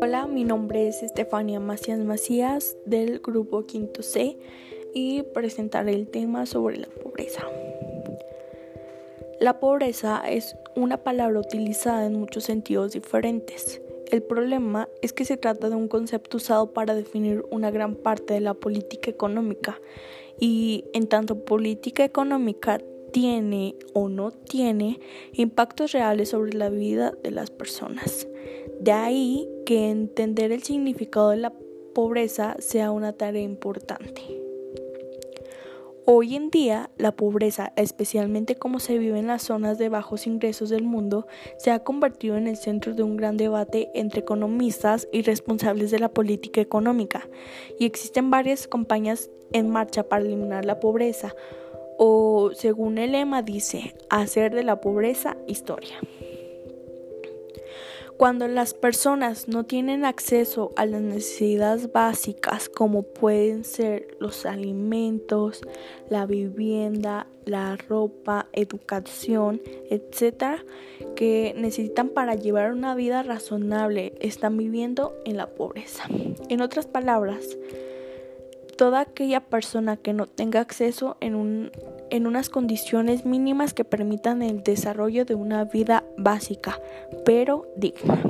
Hola, mi nombre es Estefania Macías Macías del grupo Quinto C y presentaré el tema sobre la pobreza. La pobreza es una palabra utilizada en muchos sentidos diferentes. El problema es que se trata de un concepto usado para definir una gran parte de la política económica y en tanto política económica tiene o no tiene impactos reales sobre la vida de las personas. De ahí que entender el significado de la pobreza sea una tarea importante. Hoy en día, la pobreza, especialmente como se vive en las zonas de bajos ingresos del mundo, se ha convertido en el centro de un gran debate entre economistas y responsables de la política económica, y existen varias campañas en marcha para eliminar la pobreza, o según el lema dice, hacer de la pobreza historia. Cuando las personas no tienen acceso a las necesidades básicas como pueden ser los alimentos, la vivienda, la ropa, educación, etcétera, que necesitan para llevar una vida razonable, están viviendo en la pobreza. En otras palabras, toda aquella persona que no tenga acceso en, un, en unas condiciones mínimas que permitan el desarrollo de una vida básica, pero digna.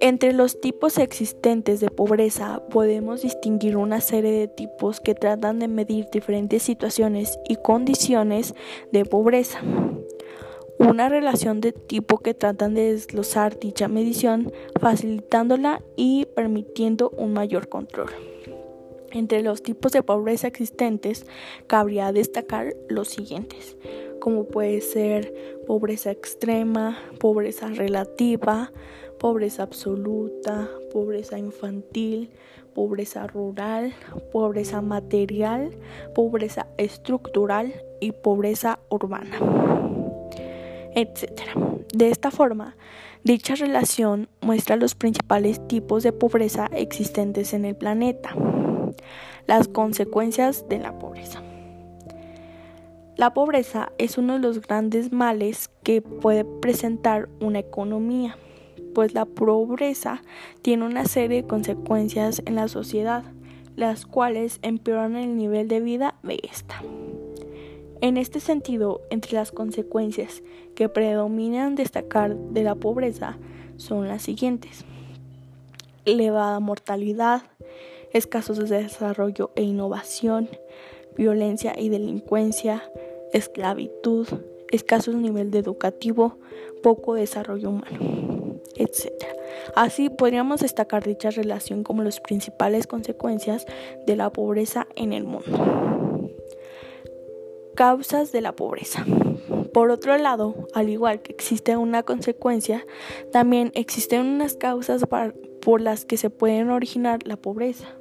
Entre los tipos existentes de pobreza podemos distinguir una serie de tipos que tratan de medir diferentes situaciones y condiciones de pobreza. Una relación de tipo que tratan de desglosar dicha medición, facilitándola y permitiendo un mayor control. Entre los tipos de pobreza existentes, cabría destacar los siguientes, como puede ser pobreza extrema, pobreza relativa, pobreza absoluta, pobreza infantil, pobreza rural, pobreza material, pobreza estructural y pobreza urbana, etc. De esta forma, dicha relación muestra los principales tipos de pobreza existentes en el planeta. Las consecuencias de la pobreza. La pobreza es uno de los grandes males que puede presentar una economía, pues la pobreza tiene una serie de consecuencias en la sociedad, las cuales empeoran el nivel de vida de esta. En este sentido, entre las consecuencias que predominan destacar de la pobreza son las siguientes. Elevada mortalidad, escasos de desarrollo e innovación, violencia y delincuencia, esclavitud, escasos nivel de educativo, poco desarrollo humano, etc. Así podríamos destacar dicha relación como las principales consecuencias de la pobreza en el mundo. Causas de la pobreza. Por otro lado, al igual que existe una consecuencia, también existen unas causas por las que se pueden originar la pobreza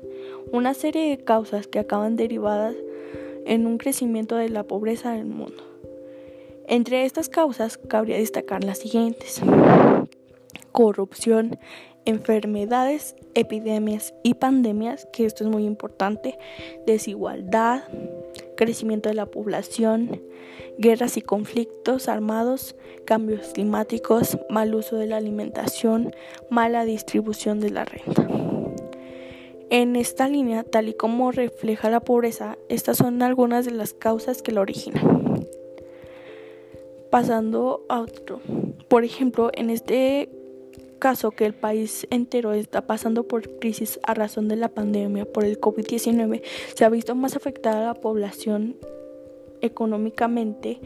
una serie de causas que acaban derivadas en un crecimiento de la pobreza del mundo. Entre estas causas cabría destacar las siguientes. Corrupción, enfermedades, epidemias y pandemias, que esto es muy importante, desigualdad, crecimiento de la población, guerras y conflictos armados, cambios climáticos, mal uso de la alimentación, mala distribución de la renta. En esta línea, tal y como refleja la pobreza, estas son algunas de las causas que la originan. Pasando a otro. Por ejemplo, en este caso que el país entero está pasando por crisis a razón de la pandemia por el COVID-19, se ha visto más afectada la población económicamente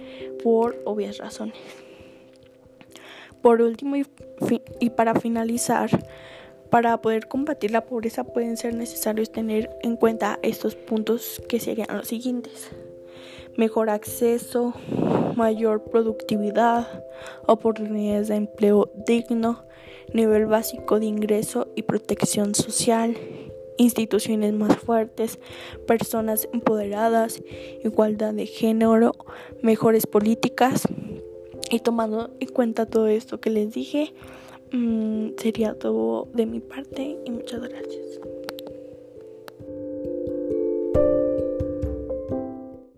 por obvias razones. Por último y, para finalizar, para poder combatir la pobreza pueden ser necesarios tener en cuenta estos puntos que serían los siguientes. Mejor acceso, mayor productividad, oportunidades de empleo digno, nivel básico de ingreso y protección social, instituciones más fuertes, personas empoderadas, igualdad de género, mejores políticas. Y tomando en cuenta todo esto que les dije, Mm, sería todo de mi parte y muchas gracias.